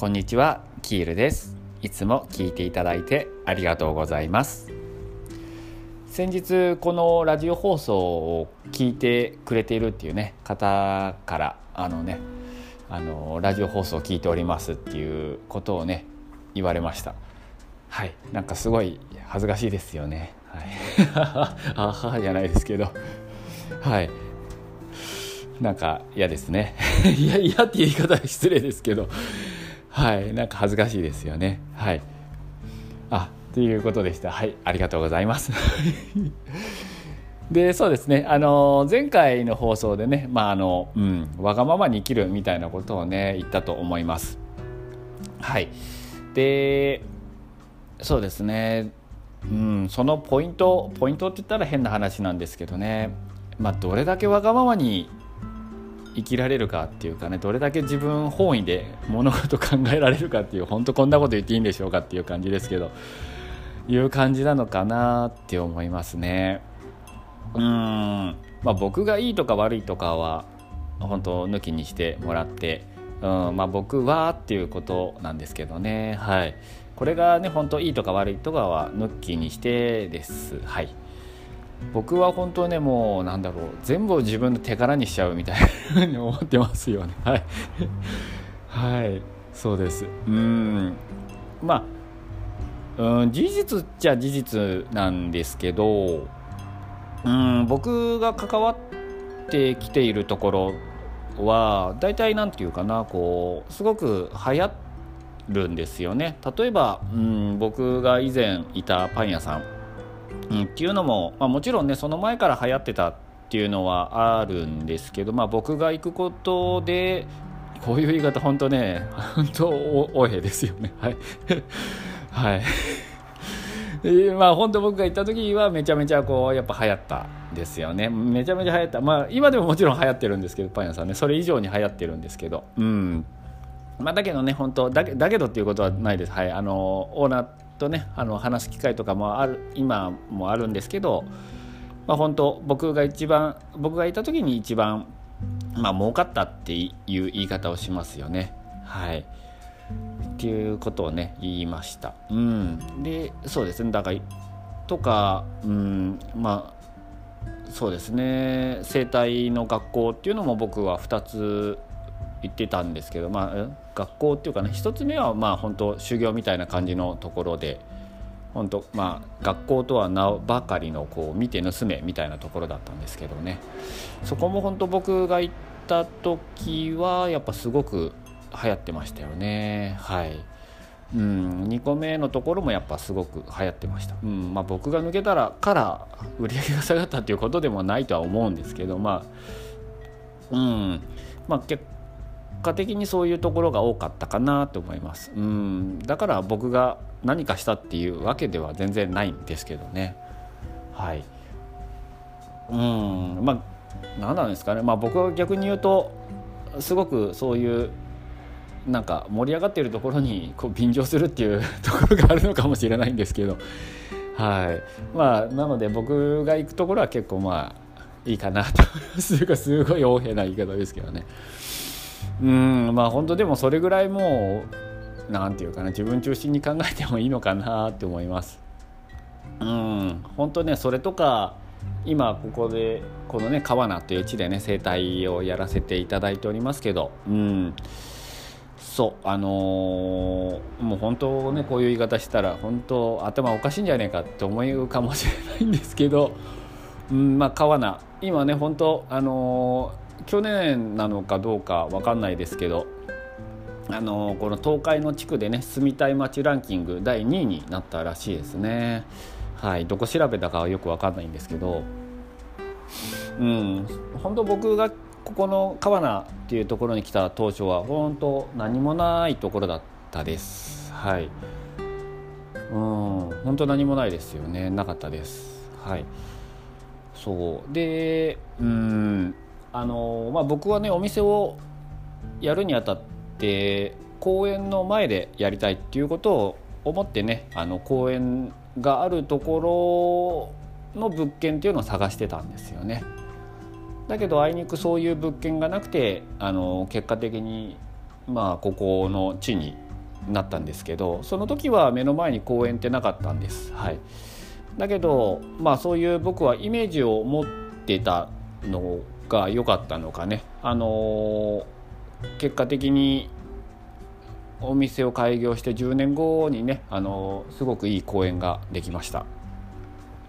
こんにちはキールです。いつも聞いていただいてありがとうございます。先日このラジオ放送を聞いてくれているっていうね方からあのねあのラジオ放送を聞いておりますっていうことをね言われました。はい。なんかすごい恥ずかしいですよね。はい。あはじゃないですけど。はい。なんか嫌ですね。いや嫌っていう言い方は失礼ですけど。はい。なんか恥ずかしいですよね。はい。あということでした。はい。ありがとうございます。でそうですね。あの前回の放送でねまああの、うん、わがままに生きるみたいなことをね言ったと思います。はい。でそうですね。うん、そのポイントポイントって言ったら変な話なんですけどね、まあ、どれだけわがままに生きられるかっていうかねどれだけ自分本位で物事考えられるかっていう本当こんなこと言っていいんでしょうかっていう感じですけどいう感じなのかなって思いますね。うん。まあ、僕がいいとか悪いとかは本当抜きにしてもらって、うん。まあ、僕はっていうことなんですけどね。はい。これがね本当いいとか悪いとかは抜きにしてです。はい。僕は本当ねもうなんだろう全部を自分の手柄にしちゃうみたいなに思ってますよね。はい。はい。そうです。うん。まあうん事実っちゃ事実なんですけどうん僕が関わってきているところは大体何て言うかなこうすごく流行るんですよね。例えばうん僕が以前いたパン屋さん。うん、っていうのも、まあ、もちろんねその前から流行ってたっていうのはあるんですけど、まあ、僕が行くことでこういう言い方本当ね本当おえですよね。はい。はい。まあ本当僕が行った時はめちゃめちゃこうやっぱ流行ったですよね。めちゃめちゃ流行った。まあ今でももちろん流行ってるんですけどパン屋さんね。それ以上に流行ってるんですけど。うん。まあだけどね本当だけだけどっていうことはないです。はい。あのオーナーとねあの話す機会とかもある今もあるんですけど、まあ、本当僕が一番僕がいた時に一番まあ儲かったっていう言い方をしますよね。はい。っていうことをね言いました。うん、でそうですね。だからとか、うん、まあそうですね。生態の学校っていうのも僕は2つ行ってたんですけど、まあ、学校っていうかね一つ目はまあ本当修行みたいな感じのところで本当まあ学校とは名ばかりのこう見て盗めみたいなところだったんですけどね。そこも本当僕が行った時はやっぱすごく流行ってましたよね。はい。うん、2個目のところもやっぱすごく流行ってました、うん。まあ、僕が抜けたらから売り上げが下がったっていうことでもないとは思うんですけどまあうん。まあ結構果的にそういうところが多かったかなと思います。うん。だから僕が何かしたっていうわけでは全然ないんですけどね。はい。うん。まあ何なんですかね。まあ僕は逆に言うとすごくそういうなんか盛り上がっているところにこう便乗するっていうところがあるのかもしれないんですけど。はい。まあなので僕が行くところは結構まあいいかなと。すというかすごい横柄な言い方ですけどね。うんまあ本当でもそれぐらいもう何て言うかな自分中心に考えてもいいのかなって思います。うん本当ねそれとか今ここでこのね川名という地でね生態をやらせていただいておりますけどうんそうあのー、もう本当ねこういう言い方したら本当頭おかしいんじゃないかって思うかもしれないんですけど、うんまあ、川名今ね本当あの去年なのかどうか分かんないですけどあのこの東海の地区でね住みたい街ランキング第2位になったらしいですね。はいどこ調べたかはよく分かんないんですけどうん本当僕がここの川名っていうところに来た当初は本当何もないところだったです。はい。うん本当何もないですよね。なかったです。はい。そう。でうんあのまあ、僕はねお店をやるにあたって公園の前でやりたいっていうことを思ってねあの公園があるところの物件っていうのを探してたんですよね。だけどあいにくそういう物件がなくてあの結果的にまあここの地になったんですけどその時は目の前に公園ってなかったんです。はい、だけどまあそういう僕はイメージを持ってたのが良かったのかね、あの結果的にお店を開業して10年後にね、あのすごくいい公園ができました。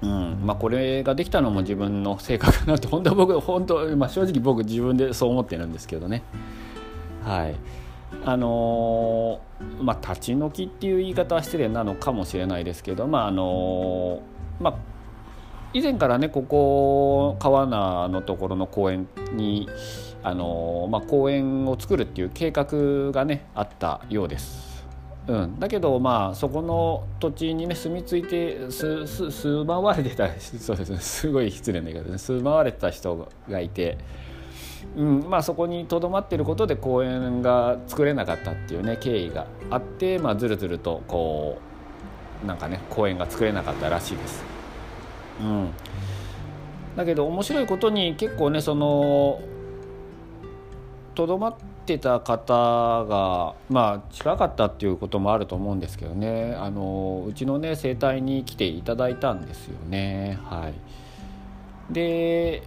うん。まあ、これができたのも自分の性格かなと本当は僕本当、まあ、正直僕自分でそう思ってるんですけどね。はい。あのー、まあ立ち退きっていう言い方は失礼なのかもしれないですけどまああのー、まあ以前からねここ川名のところの公園にあの、まあ、公園を作るっていう計画がねあったようです。うん、だけどまあそこの土地にね住み着いてすす住まわれてた そうです。ねすごい失礼な言い方ですね。住まわれてた人がいて、うん。まあ、そこにとどまっていることで公園が作れなかったっていうね経緯があって、まあ、ずるずるとこうなんかね公園が作れなかったらしいです。うん、だけど面白いことに結構ねそのとどまってた方がまあ近かったっていうこともあると思うんですけどね。あのうちのね整体に来ていただいたんですよね。はい。で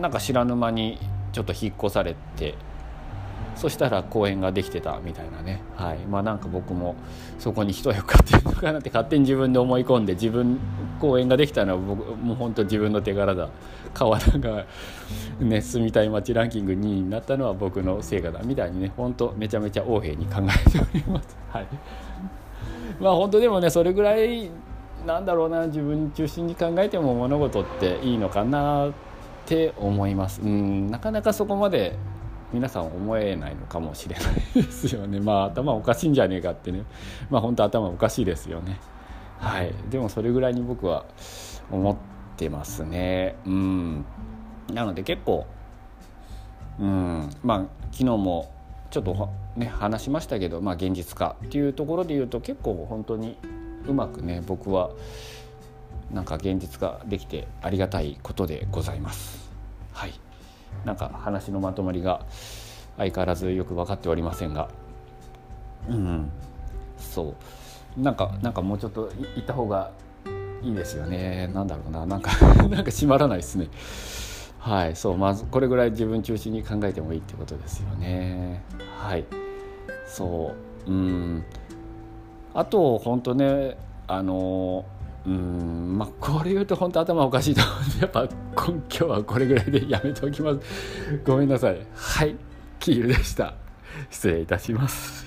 なんか知らぬ間にちょっと引っ越されてそしたら公園ができてたみたいなね、はい、まあなんか僕もそこに一役買ってるのかなって勝手に自分で思い込んで自分公園ができたのは僕もう本当自分の手柄だ。川田が、ね、住みたい街ランキング2位になったのは僕の成果だみたいにね。本当めちゃめちゃ横柄に考えております。はいまあ本当でもねそれぐらいなんだろうな。自分中心に考えても物事っていいのかなって思います。うん。なかなかそこまで皆さん思えないのかもしれないですよね。まあ頭おかしいんじゃねえかってね。まあ本当頭おかしいですよね。はい。でもそれぐらいに僕は思ってますね。うん。なので結構うん。まあ昨日もちょっとね話しましたけど、まあ、現実化っていうところで言うと結構本当にうまくね僕はなんか現実化できてありがたいことでございます。はい。なんか話のまとまりが相変わらずよく分かっておりませんが。うん。そう。なんかなんかもうちょっと言った方がいいですよね。なんだろうな。なんか なんか締まらないですね。はい。そう。まずこれぐらい自分中心に考えてもいいってことですよね。はい。そう。うん。あと本当ねあのうんまあこれ言うと本当頭おかしいと思う。ん でやっぱ今日はこれぐらいでやめておきます。ごめんなさい。はいキールでした。失礼いたします。